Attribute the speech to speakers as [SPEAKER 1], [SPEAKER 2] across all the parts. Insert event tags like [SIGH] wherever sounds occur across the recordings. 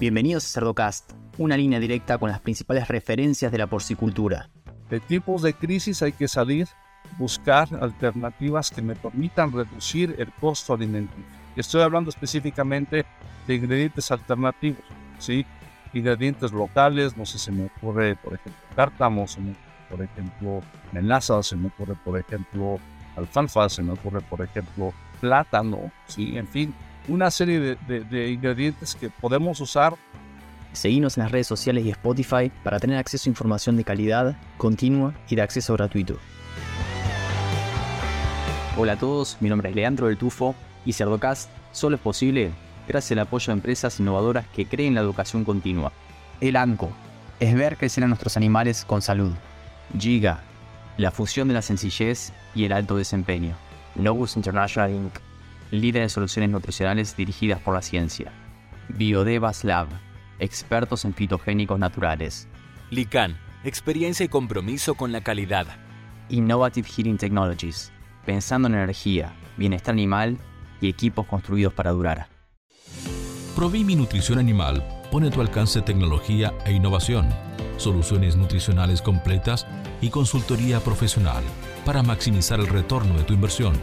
[SPEAKER 1] Bienvenidos a Cerdocast, una línea directa con las principales referencias de la porcicultura.
[SPEAKER 2] De tipos de crisis hay que salir, buscar alternativas que me permitan reducir el costo alimenticio. Estoy hablando específicamente de ingredientes alternativos, ¿sí? Ingredientes locales, no sé, se me ocurre, por ejemplo, cártamo, se me ocurre, por ejemplo, menaza, se me ocurre, por ejemplo, alfalfa, se me ocurre, por ejemplo, plátano, ¿sí? En fin, una serie de, ingredientes que podemos usar.
[SPEAKER 1] Seguimos en las redes sociales y Spotify para tener acceso a información de calidad, continua y de acceso gratuito. Hola a todos, mi nombre es Leandro del Tufo y Cerdocast solo es posible gracias al apoyo de empresas innovadoras que creen la educación continua. El ANCO es ver crecer a nuestros animales con salud. Giga, la fusión de la sencillez y el alto desempeño. Novus International Inc líder de soluciones nutricionales dirigidas por la ciencia. Biodevas Lab, expertos en fitogénicos naturales.
[SPEAKER 3] Lican, experiencia y compromiso con la calidad.
[SPEAKER 1] Innovative Heating Technologies, pensando en energía, bienestar animal y equipos construidos para durar.
[SPEAKER 4] Provimi Nutrición Animal pone a tu alcance tecnología e innovación, soluciones nutricionales completas y consultoría profesional para maximizar el retorno de tu inversión.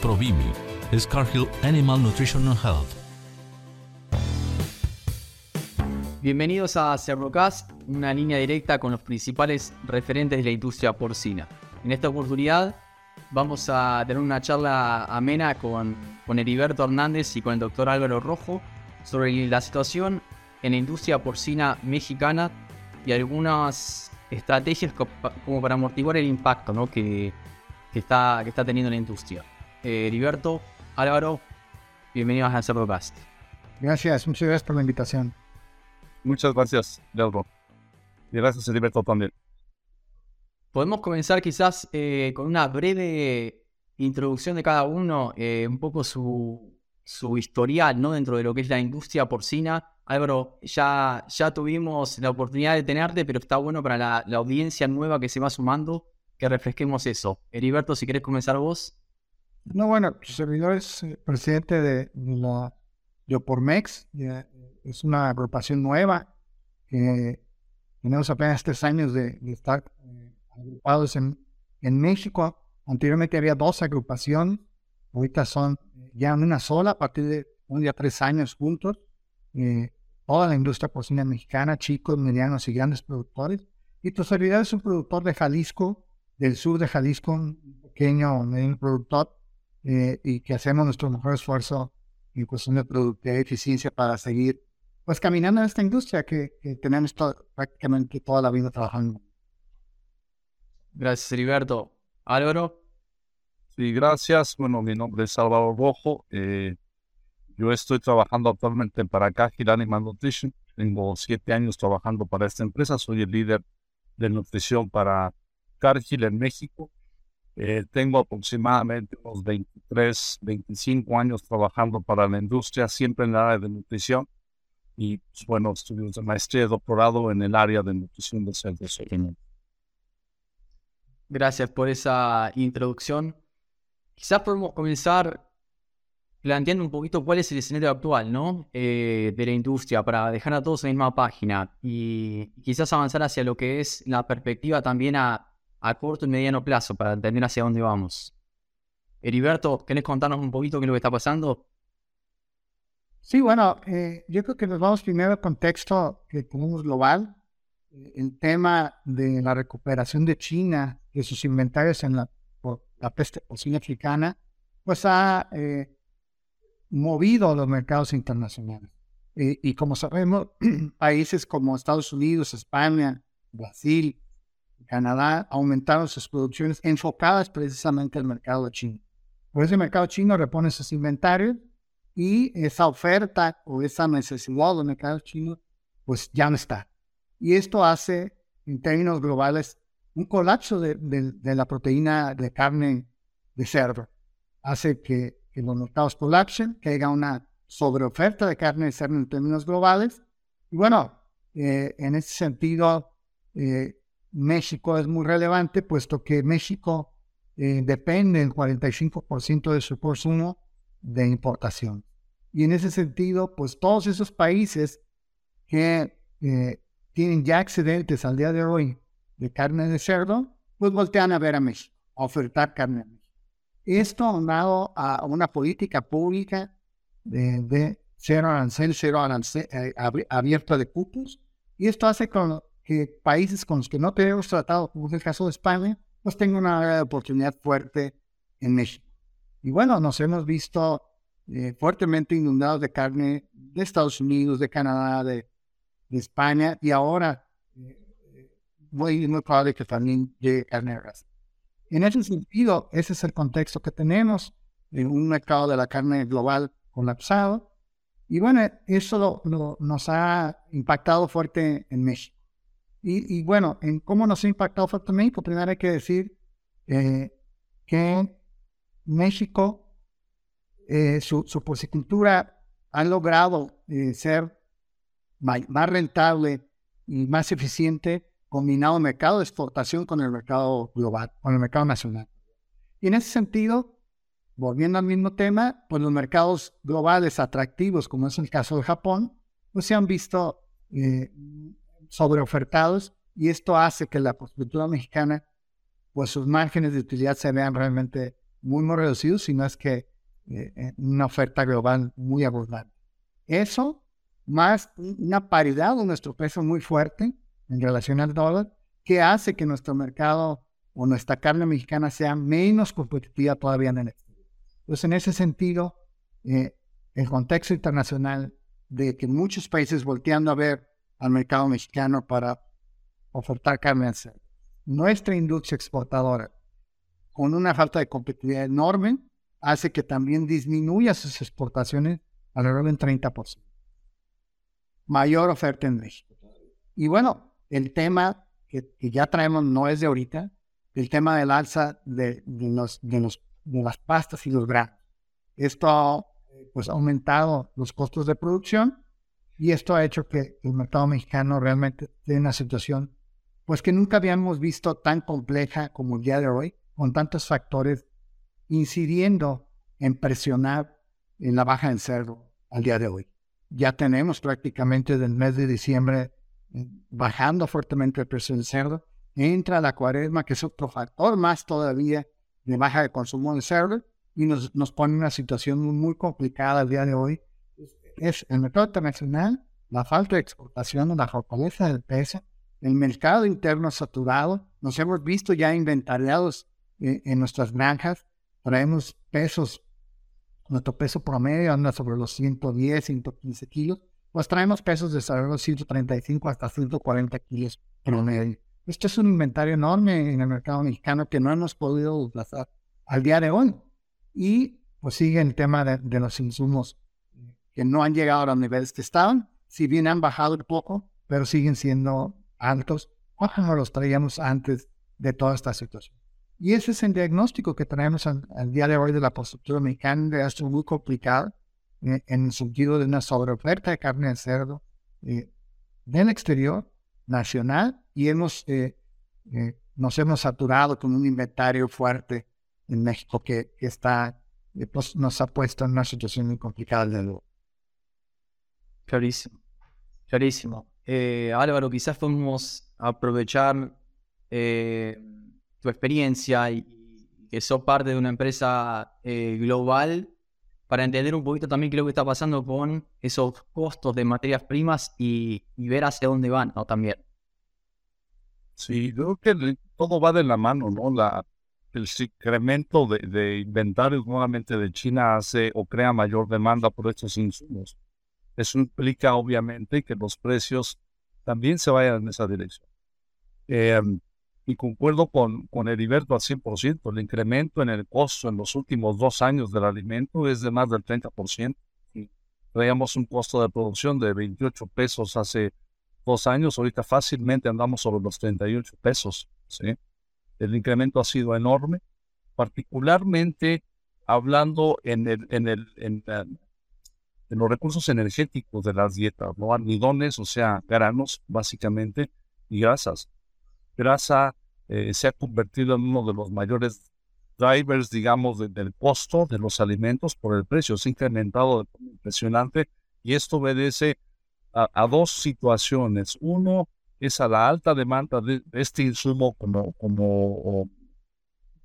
[SPEAKER 4] Provimi es Cargill Animal Nutrition and Health.
[SPEAKER 1] Bienvenidos a Cerrocast, una línea directa con los principales referentes de la industria porcina. En esta oportunidad vamos a tener una charla amena con, con Heriberto Hernández y con el doctor Álvaro Rojo sobre la situación en la industria porcina mexicana y algunas estrategias como para amortiguar el impacto que, está, que está teniendo la industria. Eh, Heriberto, Álvaro, bienvenidos a Cerdocast.
[SPEAKER 5] Gracias, muchas gracias por la invitación.
[SPEAKER 2] Muchas gracias, Leandro. Y gracias, Heriberto, también.
[SPEAKER 1] Podemos comenzar quizás eh, con una breve introducción de cada uno, eh, un poco su, su historial ¿no? dentro de lo que es la industria porcina. Álvaro, ya, ya tuvimos la oportunidad de tenerte, pero está bueno para la, la audiencia nueva que se va sumando que refresquemos eso. Heriberto, si querés comenzar vos.
[SPEAKER 5] No, bueno, su servidor es eh, presidente de la Yopormex, es una agrupación nueva. tenemos apenas tres años de, estar eh, agrupados en, México. Anteriormente había dos agrupaciones, ahorita son ya una sola, a partir de un día tres años juntos. Eh, toda la industria porcina mexicana, chicos, medianos y grandes productores. Y tu servidor es un productor de Jalisco, del sur de Jalisco, un pequeño mediano productor eh, y que hacemos nuestro mejor esfuerzo en cuestión de productividad y eficiencia para seguir pues caminando en esta industria que, tenemos prácticamente toda la vida trabajando.
[SPEAKER 1] Gracias, Heriberto. Álvaro.
[SPEAKER 2] Sí, gracias. Bueno, mi nombre es Álvaro Rojo. Eh, yo estoy trabajando actualmente para Cajil Animal Nutrition. Tengo siete años trabajando para esta empresa. Soy el líder de nutrición para Cargill en México. Eh, tengo aproximadamente unos 23, 25 años trabajando para la industria, siempre en el área de nutrición. Y pues, bueno, estudios de maestría y doctorado en el área de nutrición de cerdos.
[SPEAKER 1] Gracias por esa introducción. Quizás podemos comenzar planteando un poquito cuál es el escenario actual, ¿no? Eh, de la industria, para dejar a todos en la misma página y quizás avanzar hacia lo que es la perspectiva también a a corto y mediano plazo para entender hacia dónde vamos. Heriberto, ¿querés contarnos un poquito qué es lo que está pasando?
[SPEAKER 5] Sí, bueno, eh, yo creo que nos vamos primero al contexto que tenemos global. El tema de la recuperación de China, de sus inventarios en la, la peste porcina africana, pues ha eh, movido los mercados internacionales. y como sabemos, [CLEARS THROAT] países como Estados Unidos, España, Brasil, Canadá aumentaron sus producciones enfocadas precisamente al mercado chino. Por ese mercado chino repone sus inventarios y esa oferta o esa necesidad del mercado chino pues ya no está. Y esto hace, en términos globales, un colapso de, la proteína de carne de cerdo. Hace que, los mercados colapsen, que haya una sobreoferta de carne de cerdo en términos globales. Y bueno, eh, en ese sentido, eh, México es muy relevante, puesto que México eh, depende el 45% de su consumo de importación. Y en ese sentido, pues todos esos países que eh, tienen ya excedentes al día de hoy de carne de cerdo, pues voltean a ver a México, a ofertar carne a México. Esto dado a una política pública de, cero arancel, cero arancel eh, abierto de cupos, y esto hace con que países con los que no tenemos tratado, como es el caso de España, pues tengan una oportunidad fuerte en México. Y bueno, nos hemos visto eh, fuertemente inundados de carne de Estados Unidos, de Canadá, de, España, y ahora eh, muy, muy probable que también llegue carne de raza. En ese sentido, ese es el contexto que tenemos en un mercado de la carne global colapsado. Y bueno, eso nos ha impactado fuerte en México. Y, bueno, en cómo nos ha impactado en México, primero hay que decir eh, que México, eh, su, su porcicultura ha logrado eh, ser más rentable y más eficiente combinado el mercado de exportación con el mercado global, con el mercado nacional. Y en ese sentido, volviendo al mismo tema, pues los mercados globales atractivos, como es el caso de Japón, pues se han visto eh, sobreofertados y esto hace que la agricultura mexicana, pues sus márgenes de utilidad se vean realmente muy, muy reducidos, sino es que eh, una oferta global muy abundante. Eso, más una paridad de nuestro peso muy fuerte, en relación al dólar, que hace que nuestro mercado o nuestra carne mexicana sea menos competitiva todavía en el exterior. Entonces, en ese sentido, eh, el contexto internacional de que muchos países volteando a ver al mercado mexicano para ofertar carne al. Nuestra industria exportadora, con una falta de competitividad enorme, hace que también disminuya sus exportaciones alrededor del 30%. Mayor oferta en México. Y bueno, el tema que, ya traemos no es de ahorita, el tema del alza de, los, de, los, de las pastas y los granos. Esto pues, ha aumentado los costos de producción y esto ha hecho que el mercado mexicano realmente esté una situación pues que nunca habíamos visto tan compleja como el día de hoy, con tantos factores incidiendo en presionar en la baja del cerdo al día de hoy. Ya tenemos prácticamente del mes de diciembre bajando fuertemente el precio del cerdo, entra la cuaresma, que es otro factor más todavía de baja de consumo de cerdo, y nos, nos pone en una situación muy complicada al día de hoy. Es el mercado internacional, la falta de exportación, la fortaleza del peso, el mercado interno saturado. Nos hemos visto ya inventariados en, en nuestras granjas, traemos pesos, nuestro peso promedio anda sobre los 110, 115 kilos, pues traemos pesos de de 135 hasta 140 kilos promedio. Esto es un inventario enorme en el mercado mexicano que no hemos podido desplazar al día de hoy. Y pues sigue el tema de, los insumos que no han llegado a los niveles que estaban, si bien han bajado un poco, pero siguen siendo altos como los traíamos antes de toda esta situación. Y ese es el diagnóstico que tenemos al, día de hoy de la postura mexicana, de esto muy complicado en el sentido de una sobreoferta de carne de cerdo eh, del exterior, nacional, y hemos, eh, eh, nos hemos saturado con un inventario fuerte en México que, está, pues, nos ha puesto en una situación muy complicada de nuevo.
[SPEAKER 1] Clarísimo, clarísimo. Álvaro, quizás podemos aprovechar tu experiencia y, que sos parte de una empresa global para entender un poquito también qué es lo que está pasando con esos costos de materias primas y, ver hacia dónde van, ¿no? También.
[SPEAKER 2] Sí, creo que todo va de la mano, ¿no? El incremento de, de, inventarios nuevamente de China hace o crea mayor demanda por estos insumos. Eso implica, obviamente, que los precios también se vayan en esa dirección. Eh, y concuerdo con, con Heriberto al 100%. El incremento en el costo en los últimos dos años del alimento es de más del 30%. Traíamos un costo de producción de 28 pesos hace dos años, ahorita fácilmente andamos sobre los 38 pesos. ¿sí? El incremento ha sido enorme, particularmente hablando en, el, en, el, los recursos energéticos de las dietas, ¿no? almidones, o sea, granos básicamente, y grasas grasa eh, se ha convertido en uno de los mayores drivers, digamos, del costo de los alimentos por el precio. Se ha incrementado de forma impresionante y esto obedece a, dos situaciones. Uno es a la alta demanda de, este insumo como, como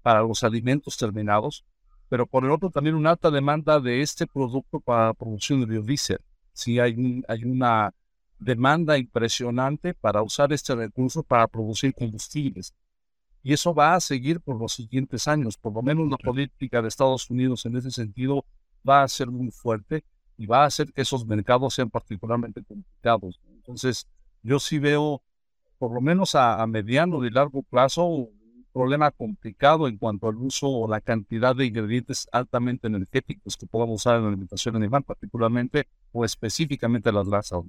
[SPEAKER 2] para los alimentos terminados, pero por el otro también una alta demanda de este producto para producción de biodiesel. Sí, hay, hay una demanda impresionante para usar este recurso para producir combustibles. Y eso va a seguir por los siguientes años. Por lo menos la política de Estados Unidos en ese sentido va a ser muy fuerte y va a hacer que esos mercados sean particularmente complicados. Entonces, yo sí veo, por lo menos a, mediano y largo plazo, problema complicado en cuanto al uso o la cantidad de ingredientes altamente energéticos que podamos usar en la alimentación animal, particularmente o específicamente las grasas,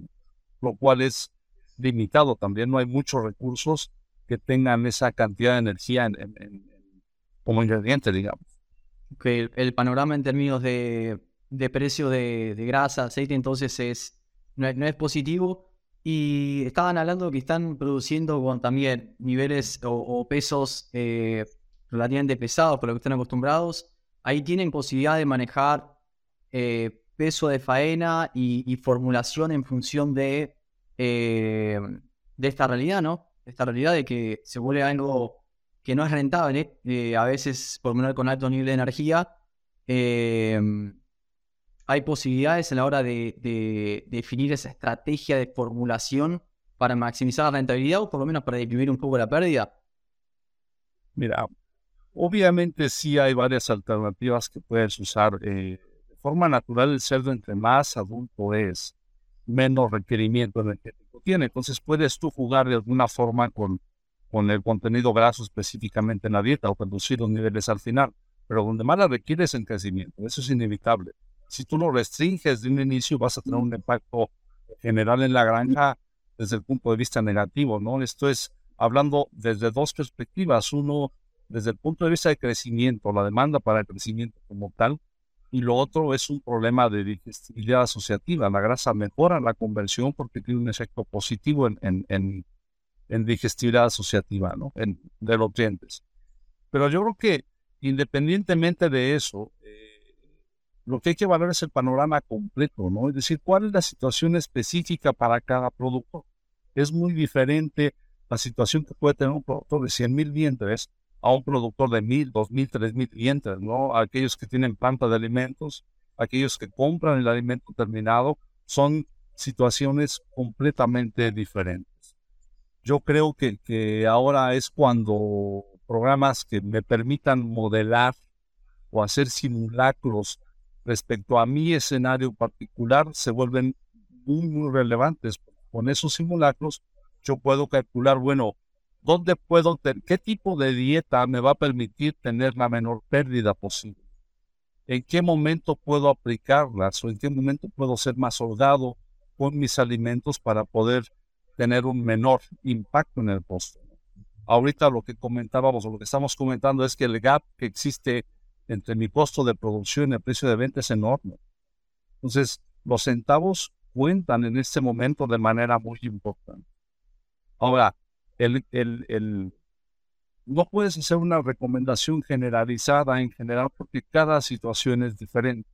[SPEAKER 2] lo cual es limitado también. No hay muchos recursos que tengan esa cantidad de energía en, como ingrediente, digamos.
[SPEAKER 1] Que el panorama en términos de de precio de, grasa, aceite, entonces es, no, es, positivo. Y estaban hablando que están produciendo con también niveles o, pesos eh, relativamente pesados por lo que están acostumbrados. Ahí tienen posibilidad de manejar eh, peso de faena y, formulación en función de, eh, de esta realidad, ¿no? Esta realidad de que se vuelve algo que no es rentable, a veces por menos con alto nivel de energía hay posibilidades a la hora de, definir esa estrategia de formulación para maximizar la rentabilidad o por lo menos para disminuir un poco la pérdida?
[SPEAKER 2] Mira, obviamente sí hay varias alternativas que puedes usar. Eh, de forma natural, el cerdo entre más adulto es, menos requerimiento energético tiene. Entonces puedes tú jugar de alguna forma con, el contenido graso específicamente en la dieta o reducir los niveles al final. Pero donde más la requiere es en crecimiento. Eso es inevitable si tú lo restringes de un inicio, vas a tener un impacto general en la granja desde el punto de vista negativo, ¿no? Esto es hablando desde dos perspectivas. Uno, desde el punto de vista de crecimiento, la demanda para el crecimiento como tal, y lo otro es un problema de digestibilidad asociativa. La grasa mejora la conversión porque tiene un efecto positivo en, en, en, digestibilidad asociativa, ¿no? En, de los nutrientes. Pero yo creo que independientemente de eso, lo que hay que valorar es el panorama completo, ¿no? Es decir, cuál es la situación específica para cada producto. Es muy diferente la situación que puede tener un productor de 100 mil vientres a un productor de mil, dos mil, tres mil vientres, ¿no? Aquellos que tienen planta de alimentos, aquellos que compran el alimento terminado, son situaciones completamente diferentes. Yo creo que, que ahora es cuando programas que me permitan modelar o hacer simulacros respecto a mi escenario particular se vuelven muy, muy relevantes. Con esos simulacros yo puedo calcular, bueno, ¿dónde puedo tener, qué tipo de dieta me va a permitir tener la menor pérdida posible? ¿En qué momento puedo aplicarlas o en qué momento puedo ser más holgado con mis alimentos para poder tener un menor impacto en el postre? Ahorita lo que comentábamos o lo que estamos comentando es que el gap que existe entre mi costo de producción y el precio de venta es enorme. Entonces, los centavos cuentan en este momento de manera muy importante. Ahora, el, el, el, no puedes hacer una recomendación generalizada en general porque cada situación es diferente.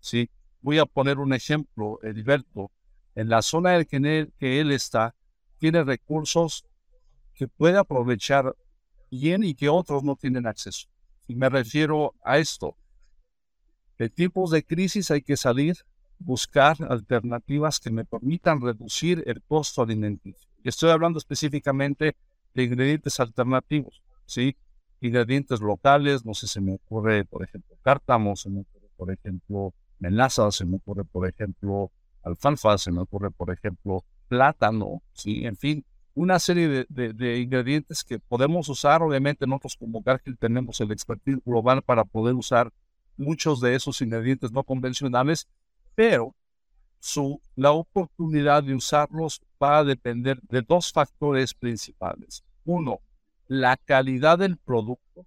[SPEAKER 2] ¿sí? Voy a poner un ejemplo, Heriberto. En la zona en que él, que él está, tiene recursos que puede aprovechar bien y que otros no tienen acceso. Y me refiero a esto. De tipos de crisis hay que salir, buscar alternativas que me permitan reducir el costo alimenticio. Estoy hablando específicamente de ingredientes alternativos, ¿sí? Ingredientes locales, no sé, se me ocurre, por ejemplo, cártamo, se me ocurre, por ejemplo, melaza, se me ocurre, por ejemplo, alfalfa, se me ocurre, por ejemplo, plátano, ¿sí? En fin, una serie de, ingredientes que podemos usar. Obviamente nosotros como Garfield tenemos el expertise global para poder usar muchos de esos ingredientes no convencionales, pero su, la oportunidad de usarlos va a depender de dos factores principales. Uno, la calidad del producto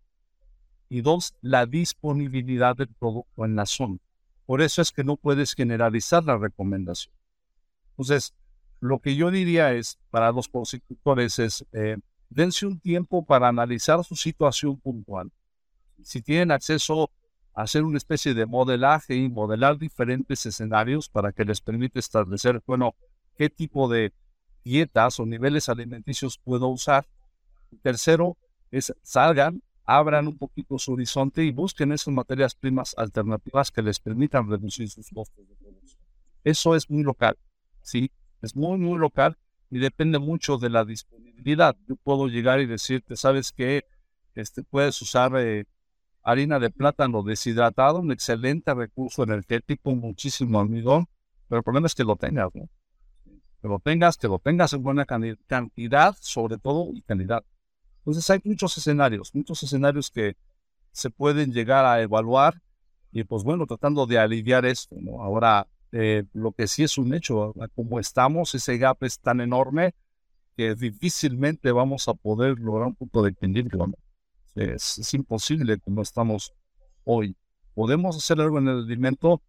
[SPEAKER 2] y dos, la disponibilidad del producto en la zona. Por eso es que no puedes generalizar la recomendación. Entonces, lo que yo diría es, para los prosecutores, es eh, dense un tiempo para analizar su situación puntual. Si tienen acceso a hacer una especie de modelaje y modelar diferentes escenarios para que les permita establecer, bueno, qué tipo de dietas o niveles alimenticios puedo usar. Tercero, es salgan, abran un poquito su horizonte y busquen esas materias primas alternativas que les permitan reducir sus costos de producción. Eso es muy local, ¿sí? Es muy, muy local y depende mucho de la disponibilidad. Yo puedo llegar y decirte, ¿sabes qué? Este, puedes usar eh, harina de plátano deshidratado, un excelente recurso energético, muchísimo almidón, pero el problema es que lo tengas, ¿no? Que lo tengas, que lo tengas en buena cantidad, sobre todo, y calidad. Entonces hay muchos escenarios, muchos escenarios que se pueden llegar a evaluar y pues bueno, tratando de aliviar esto, ¿no? Ahora, eh, lo que sí es un hecho, como estamos, ese gap es tan enorme que difícilmente vamos a poder lograr un punto de equilibrio. Es, es, imposible como estamos hoy. Podemos hacer algo en el alimento,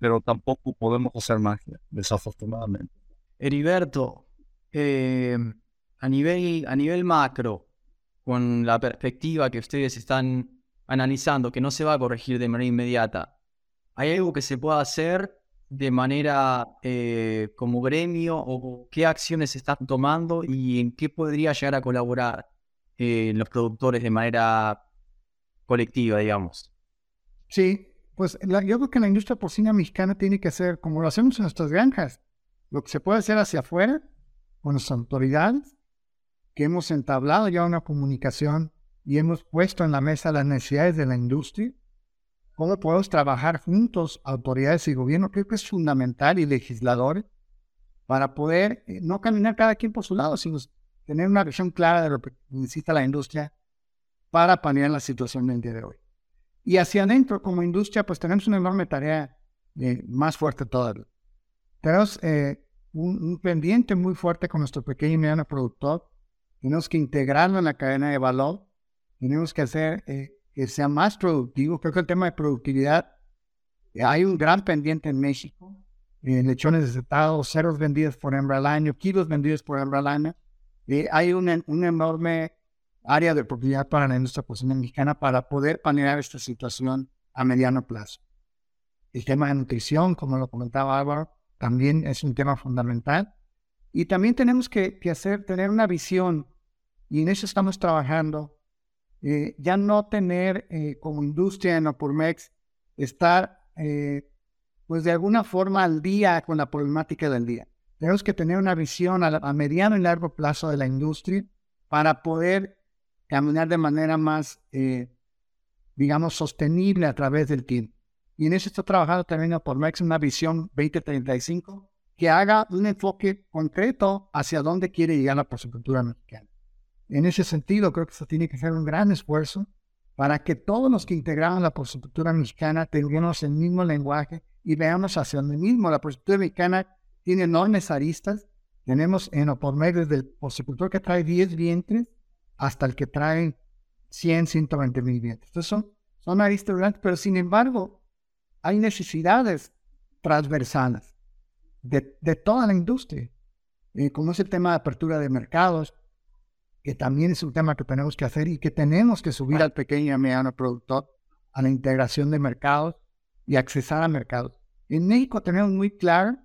[SPEAKER 2] pero tampoco podemos hacer magia, desafortunadamente.
[SPEAKER 1] Heriberto, eh, a, nivel, a nivel macro, con la perspectiva que ustedes están analizando, que no se va a corregir de manera inmediata, ¿hay algo que se pueda hacer de manera eh, como gremio o qué acciones están tomando y en qué podría llegar a colaborar eh, los productores de manera colectiva, digamos?
[SPEAKER 5] Sí, pues yo creo que la industria porcina mexicana tiene que hacer como lo hacemos en nuestras granjas, lo que se puede hacer hacia afuera con nuestras autoridades que hemos entablado ya una comunicación y hemos puesto en la mesa las necesidades de la industria, cómo podemos trabajar juntos, autoridades y gobierno, creo que es fundamental, y legisladores, para poder eh, no caminar cada quien por su lado, sino tener una visión clara de lo que necesita la industria para paliar la situación del día de hoy. Y hacia adentro, como industria, pues tenemos una enorme tarea eh, más fuerte todavía. Tenemos eh, un, pendiente muy fuerte con nuestro pequeño y mediano productor, tenemos que integrarlo en la cadena de valor, tenemos que hacer eh, que sea más productivo. Creo que el tema de productividad, eh, hay un gran pendiente en México, eh, lechones desetados, ceros vendidos por hembra al año, kilos vendidos por hembra al año. hay una, una enorme área de oportunidad para la industria porcina mexicana para poder planear esta situación a mediano plazo. El tema de nutrición, como lo comentaba Álvaro, también es un tema fundamental. Y también tenemos que, hacer, tener una visión, y en eso estamos trabajando, eh, ya no tener eh, como industria en Opurmex, estar eh, pues de alguna forma al día con la problemática del día. Tenemos que tener una visión a, mediano y largo plazo de la industria para poder caminar de manera más, digamos, sostenible a través del tiempo. Y en eso está trabajando también Opurmex una visión 2035 que haga un enfoque concreto hacia dónde quiere llegar la porcicultura mexicana. En ese sentido, creo que se tiene que hacer un gran esfuerzo para que todos los que integramos la porcicultura mexicana tengamos el mismo lenguaje y veamos hacia dónde mismo. La porcicultura mexicana tiene enormes aristas. Tenemos en medio desde el porcicultor que trae 10 vientres hasta el que trae 100, 120 mil vientres. Entonces son, son aristas grandes, pero sin embargo hay necesidades transversales de, toda la industria, eh, como es el tema de apertura de mercados, que también es un tema que tenemos que hacer y que tenemos que subir al pequeño y mediano productor a la integración de mercados y accesar a mercados. En México tenemos muy claro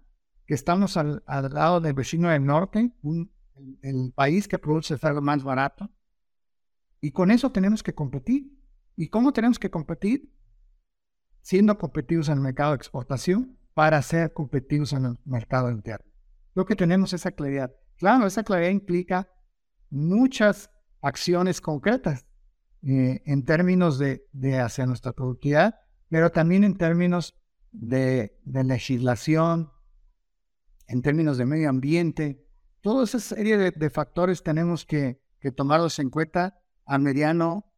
[SPEAKER 5] que estamos al, lado del vecino del norte, un, el, país que produce algo más barato, y con eso tenemos que competir. ¿Y cómo tenemos que competir? Siendo competitivos en el mercado de exportación para ser competitivos en el mercado interno. Lo que tenemos esa claridad. Claro, esa claridad implica muchas acciones concretas eh, en términos de, hacia nuestra productividad, pero también en términos de, legislación, en términos de medio ambiente. Toda esa serie de, factores tenemos que, que, tomarlos en cuenta a mediano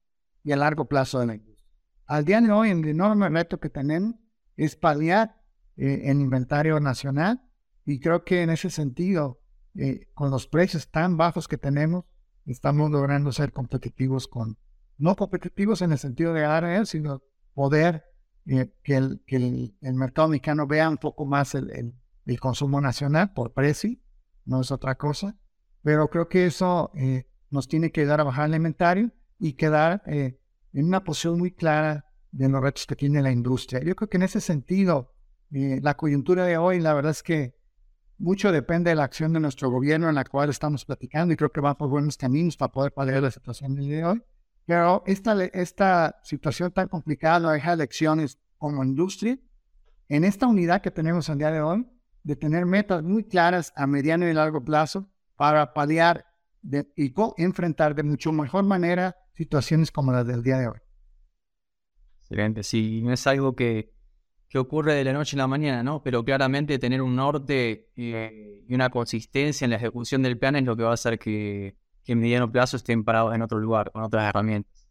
[SPEAKER 5] y a largo plazo de la industria. Al día de hoy, el enorme reto que tenemos es paliar eh, en inventario nacional y creo que en ese sentido, eh, con los precios tan bajos que tenemos, estamos logrando ser competitivos con, no competitivos en el sentido de área, sino poder eh, que, el, que el, mercado mexicano vea un poco más el, el, consumo nacional por precio, no es otra cosa, pero creo que eso nos tiene que dar a bajar el inventario y quedar en una posición muy clara de los retos que tiene la industria. Yo creo que en ese sentido, la coyuntura de hoy, la verdad es que mucho depende de la acción de nuestro gobierno en la cual estamos platicando y creo que va por buenos caminos para poder paliar la situación del día de hoy. Pero esta, esta situación tan complicada nos deja lecciones como industria en esta unidad que tenemos el día de hoy, de tener metas muy claras a mediano y largo plazo para paliar y enfrentar de mucho mejor manera situaciones como las del día de hoy.
[SPEAKER 1] Excelente, sí, no es algo que, que ocurre de la noche a la mañana, ¿no? Pero claramente tener un norte eh, y una consistencia en la ejecución del plan es lo que va a hacer que, que en mediano plazo estén parados en otro lugar, con otras herramientas.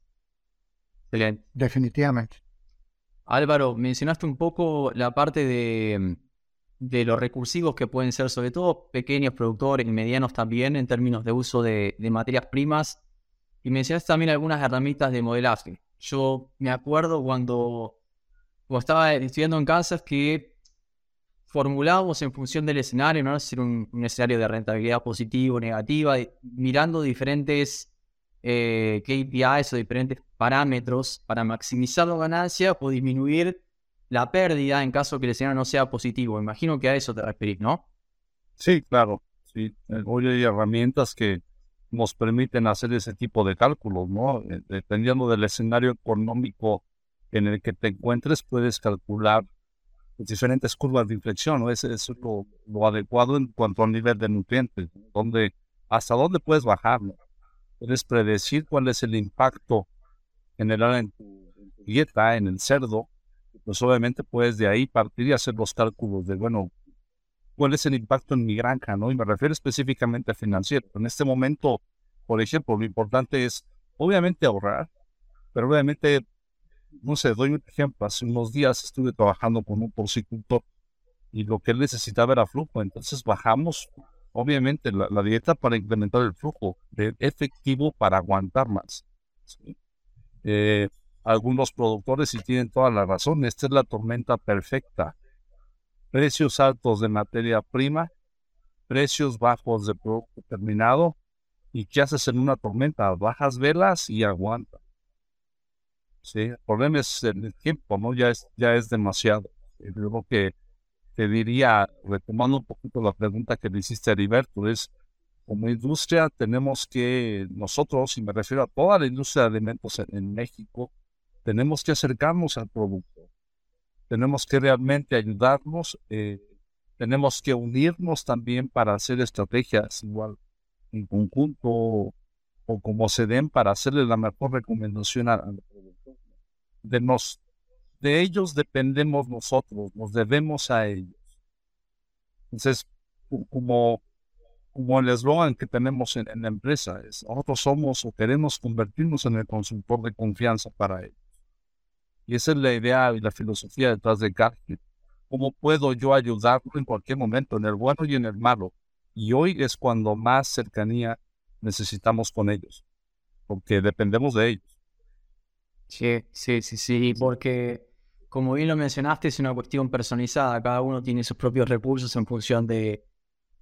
[SPEAKER 5] Excelente. Definitivamente.
[SPEAKER 1] Álvaro, mencionaste un poco la parte de, de los recursivos que pueden ser sobre todo pequeños productores y medianos también en términos de uso de, de materias primas. Y mencionaste también algunas herramientas de modelaje. Yo me acuerdo cuando, cuando estaba estudiando en Kansas que formulábamos en función del escenario, ¿no? Es un, un escenario de rentabilidad positiva o negativa, mirando diferentes eh, KPIs o diferentes parámetros para maximizar la ganancia o disminuir la pérdida en caso que el escenario no sea positivo. Imagino que a eso te referís, ¿no?
[SPEAKER 2] Sí, claro. Eh, hoy hay herramientas que nos permiten hacer ese tipo de cálculos, ¿no? Eh, dependiendo del escenario económico en el que te encuentres, puedes calcular diferentes curvas de inflexión, ¿no? Ese es lo, adecuado en cuanto al nivel de nutrientes, donde, hasta dónde puedes bajar, puedes predecir cuál es el impacto general en tu, dieta, en el cerdo, pues obviamente puedes de ahí partir y hacer los cálculos de, bueno, cuál es el impacto en mi granja, ¿no? Y me refiero específicamente a financiero. En este momento, por ejemplo, lo importante es, obviamente, ahorrar, pero obviamente, no sé, doy un ejemplo. Hace unos días estuve trabajando con un porcicultor y lo que él necesitaba era flujo, entonces bajamos obviamente la, dieta para incrementar el flujo de efectivo para aguantar más. Eh, algunos productores sí tienen toda la razón, esta es la tormenta perfecta. Precios altos de materia prima, precios bajos de producto terminado, ¿y qué haces en una tormenta? Bajas velas y aguanta. ¿Sí? El problema es el tiempo, ¿no? Ya es, ya es demasiado. Creo que te diría, retomando un poquito la pregunta que le hiciste a Heriberto, es como industria tenemos que nosotros, y me refiero a toda la industria de alimentos en, México, tenemos que acercarnos al producto. Tenemos que realmente ayudarnos, eh, tenemos que unirnos también para hacer estrategias igual en conjunto o como se den para hacerle la mejor recomendación producto. De, nos, de ellos dependemos nosotros, nos debemos a ellos. Entonces, como, como el eslogan que tenemos en, la empresa es, nosotros somos o queremos convertirnos en el consultor de confianza para ellos. Y esa es la idea y la filosofía detrás de Garfield. ¿Cómo puedo yo ayudarlo en cualquier momento, en el bueno y en el malo? Y hoy es cuando más cercanía necesitamos con ellos, porque dependemos de ellos.
[SPEAKER 1] Sí, sí, sí, sí, porque como bien lo mencionaste, es una cuestión personalizada. Cada uno tiene sus propios recursos en función de,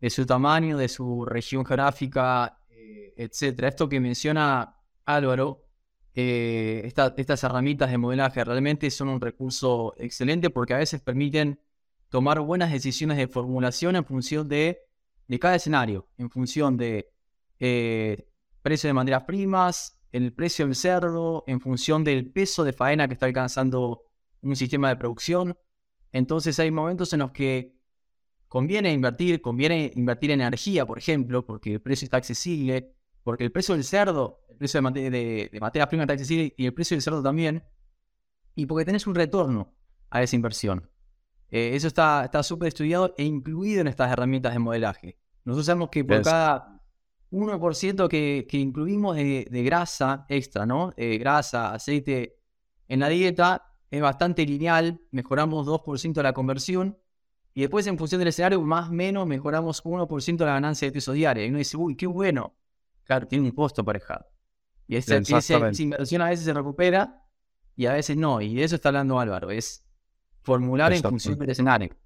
[SPEAKER 1] su tamaño, de su región geográfica, eh, etc. Esto que menciona Álvaro, eh, estas herramientas de modelaje realmente son un recurso excelente porque a veces permiten tomar buenas decisiones de formulación en función de, cada escenario, en función de eh, precio de materias primas, el precio del cerdo, en función del peso de faena que está alcanzando un sistema de producción. Entonces hay momentos en los que conviene invertir, conviene invertir energía, por ejemplo, porque el precio está accesible, porque el precio del cerdo, el precio de, de, de materia prima está accesible y el precio del cerdo también, y porque tenés un retorno a esa inversión. Eh, eso está súper estudiado e incluido en estas herramientas de modelaje. Nosotros sabemos que por cada 1% que, que incluimos de, grasa extra, ¿no? Eh, grasa, aceite en la dieta, es bastante lineal, mejoramos 2% de la conversión, y después en función del escenario, más o menos, mejoramos 1% de la ganancia de peso diario. Y uno dice, uy, qué bueno. Claro, tiene un costo aparejado. Y esa, inversión a veces se recupera y a veces no. Y de eso está hablando Álvaro, es formular en función del escenario.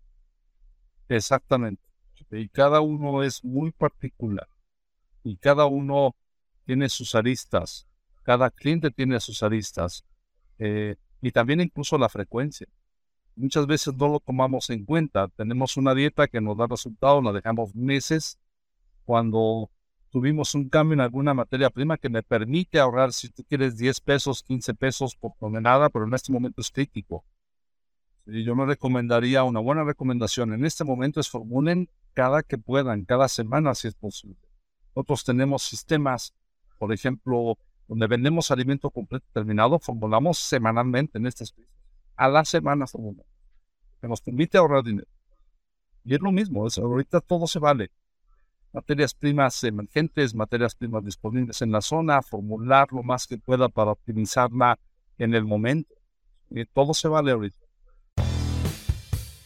[SPEAKER 2] Exactamente. Y cada uno es muy particular. Y cada uno tiene sus aristas. Cada cliente tiene sus aristas. Eh, y también incluso la frecuencia. muchas veces no lo tomamos en cuenta. Tenemos una dieta que nos da resultados, la dejamos meses. Cuando tuvimos un cambio en alguna materia prima que me permite ahorrar, si tú quieres, 10 pesos, 15 pesos por tonelada, pero en este momento es crítico. Y yo me recomendaría, una buena recomendación en este momento es formulen cada que puedan, cada semana si es posible. Nosotros tenemos sistemas, por ejemplo, donde vendemos alimento completo terminado, formulamos semanalmente en estas a la semana formulamos, que nos permite ahorrar dinero. Y es lo mismo, ahorita todo se vale. Materias primas emergentes, materias primas disponibles en la zona, formular lo más que pueda para optimizarla en el momento. Y todo se vale ahorita.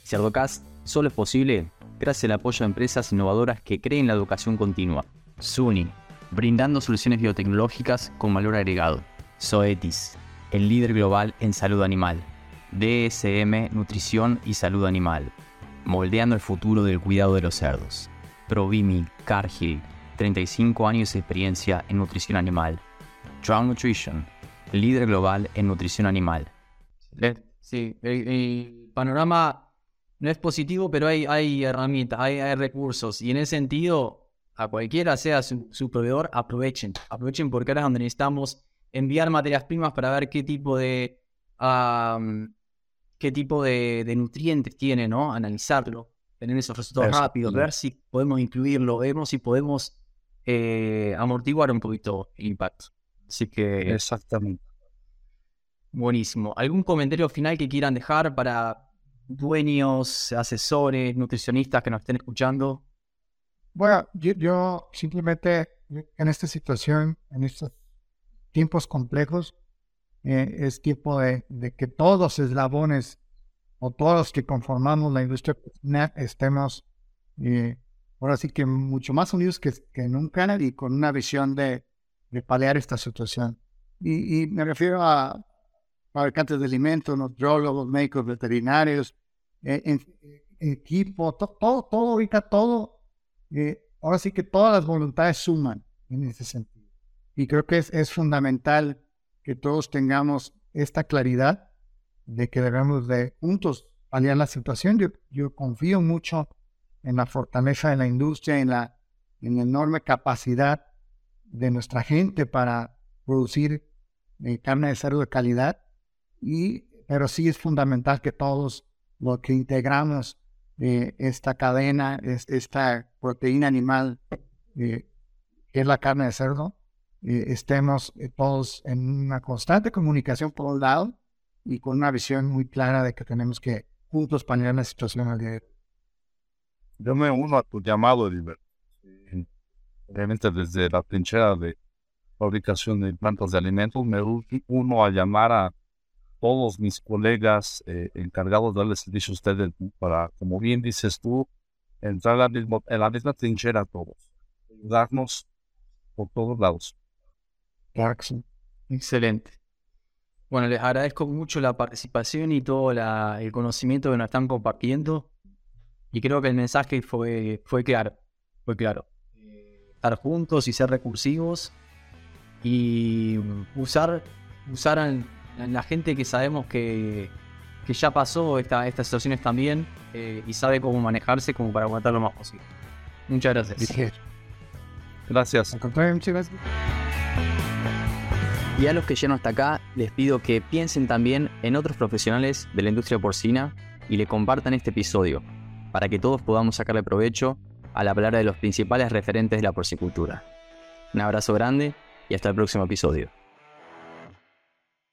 [SPEAKER 1] Cerdocast solo es posible gracias al apoyo de empresas innovadoras que creen la educación continua. SUNY, brindando soluciones biotecnológicas con valor agregado. Zoetis, el líder global en salud animal. DSM, nutrición y salud animal, moldeando el futuro del cuidado de los cerdos. Provimi, Cargill, 35 años de experiencia en nutrición animal. Drown Nutrition, líder global en nutrición animal. Sí, el, panorama no es positivo, pero hay, hay herramientas, hay, recursos. Y en ese sentido, a cualquiera sea su, proveedor, aprovechen. Aprovechen porque ahora es donde necesitamos enviar materias primas para ver qué tipo de, qué tipo de, nutrientes tiene, ¿no? Analizarlo, tener esos resultados rápidos, ver si podemos incluirlo, vemos si podemos eh, amortiguar un poquito el impacto. Así que.
[SPEAKER 2] Exactamente.
[SPEAKER 1] Buenísimo. ¿Algún comentario final que quieran dejar para dueños, asesores, nutricionistas que nos estén escuchando?
[SPEAKER 5] Bueno, yo, simplemente en esta situación, en estos tiempos complejos, eh, es tiempo de, que todos los eslabones o todos los que conformamos la industria estemos eh, ahora sí que mucho más unidos que, que nunca y con una visión de, de paliar esta situación. Y, me refiero a fabricantes de alimentos, nutriólogos, médicos veterinarios, eh, equipo, todo, todo, ahorita todo, eh, ahora sí que todas las voluntades suman en ese sentido. Y creo que es, es fundamental que todos tengamos esta claridad de que debemos de juntos paliar la situación. Yo, yo confío mucho en la fortaleza de la industria, en la, en la enorme capacidad de nuestra gente para producir eh, carne de cerdo de calidad, y, pero sí es fundamental que todos los que integramos eh, esta cadena, esta proteína animal, eh, que es la carne de cerdo, estemos todos en una constante comunicación por un lado y con una visión muy clara de que tenemos que juntos paliar la situación al día de hoy.
[SPEAKER 2] Yo me uno a tu llamado, Edilberto. Obviamente desde la trinchera de fabricación de plantas de alimentos, me uno a llamar a todos mis colegas eh, encargados de darle servicio a ustedes para, como bien dices tú, entrar en la misma trinchera a todos, ayudarnos por todos lados.
[SPEAKER 1] Excelente. Bueno, les agradezco mucho la participación y todo el conocimiento que nos están compartiendo. Y creo que el mensaje fue, fue claro. Fue claro. Estar juntos y ser recursivos. Y usar, usar a, la gente que sabemos que, que ya pasó esta, estas situaciones también eh, y sabe cómo manejarse como para aguantar lo más posible. Muchas gracias.
[SPEAKER 2] Gracias.
[SPEAKER 5] gracias.
[SPEAKER 1] Y a los que llegan hasta acá, les pido que piensen también en otros profesionales de la industria porcina y le compartan este episodio, para que todos podamos sacarle provecho a la palabra de los principales referentes de la porcicultura. Un abrazo grande y hasta el próximo episodio.